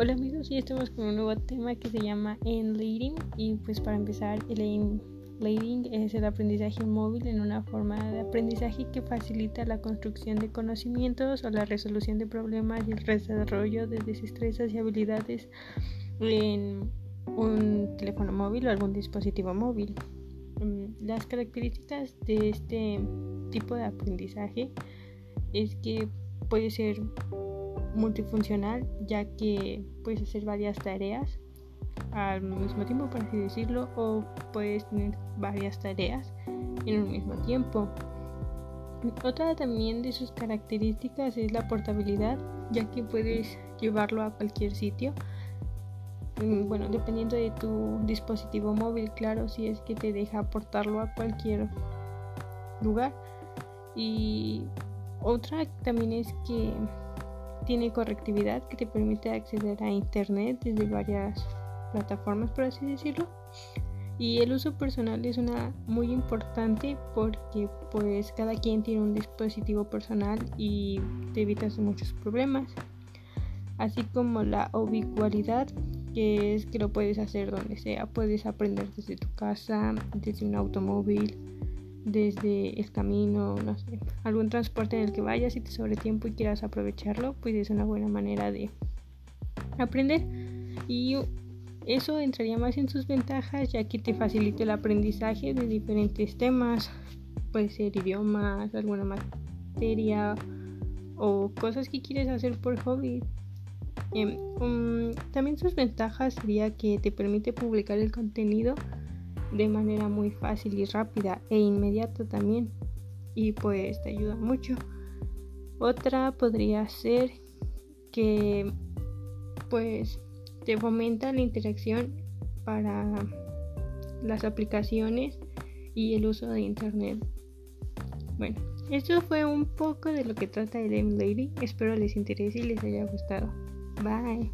Hola amigos, y estamos con un nuevo tema que se llama Enlading y pues para empezar el Enlading es el aprendizaje móvil en una forma de aprendizaje que facilita la construcción de conocimientos o la resolución de problemas y el desarrollo de destrezas y habilidades en un teléfono móvil o algún dispositivo móvil. Mm, las características de este tipo de aprendizaje es que puede ser multifuncional ya que puedes hacer varias tareas al mismo tiempo, por así decirlo, o puedes tener varias tareas en un mismo tiempo. Otra también de sus características es la portabilidad, ya que puedes llevarlo a cualquier sitio. Mm, bueno, dependiendo de tu dispositivo móvil, claro, si es que te deja portarlo a cualquier lugar. Y otra también es que tiene conectividad que te permite acceder a internet desde varias plataformas por así decirlo. Y el uso personal es una muy importante porque pues cada quien tiene un dispositivo personal y te evitas muchos problemas así como la ubicualidad que es que lo puedes hacer donde sea. Puedes aprender desde tu casa desde un automóvil desde el camino, no sé, algún transporte en el que vayas y te sobre tiempo y quieras aprovecharlo, pues es una buena manera de aprender. Y eso entraría más en sus ventajas ya que te facilita el aprendizaje de diferentes temas, puede ser idiomas, alguna materia o cosas que quieres hacer por hobby. Em, um, también sus ventajas sería que te permite publicar el contenido de manera muy fácil y rápida e inmediata también. Y pues te ayuda mucho. Otra podría ser que pues te fomenta la interacción para las aplicaciones y el uso de internet. Bueno esto fue un poco de lo que trata el M Lady. Espero les interese y les haya gustado. Bye